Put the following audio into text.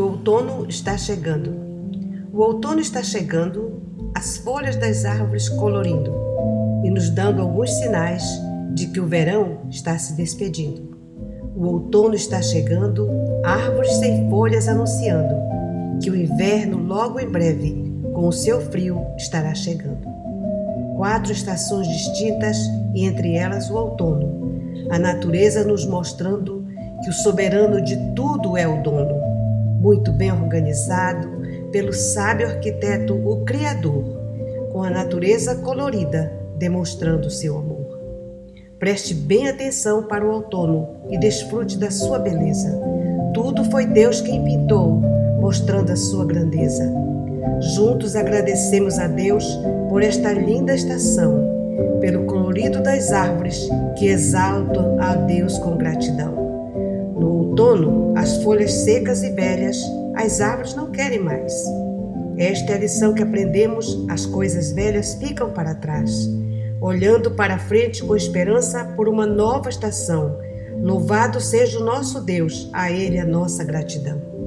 O outono está chegando. O outono está chegando, as folhas das árvores colorindo e nos dando alguns sinais de que o verão está se despedindo. O outono está chegando, árvores sem folhas anunciando que o inverno logo em breve, com o seu frio, estará chegando. Quatro estações distintas e entre elas o outono, a natureza nos mostrando que o soberano de tudo é o dono, muito bem organizado pelo sábio arquiteto, o Criador, com a natureza colorida demonstrando seu amor. Preste bem atenção para o outono e desfrute da sua beleza. Tudo foi Deus quem pintou, mostrando a sua grandeza. Juntos agradecemos a Deus por esta linda estação, pelo colorido das árvores que exaltam a Deus com gratidão. No outono, as folhas secas e velhas, as árvores não querem mais. Esta é a lição que aprendemos: as coisas velhas ficam para trás, olhando para frente com esperança por uma nova estação. Louvado seja o nosso Deus, a Ele a nossa gratidão.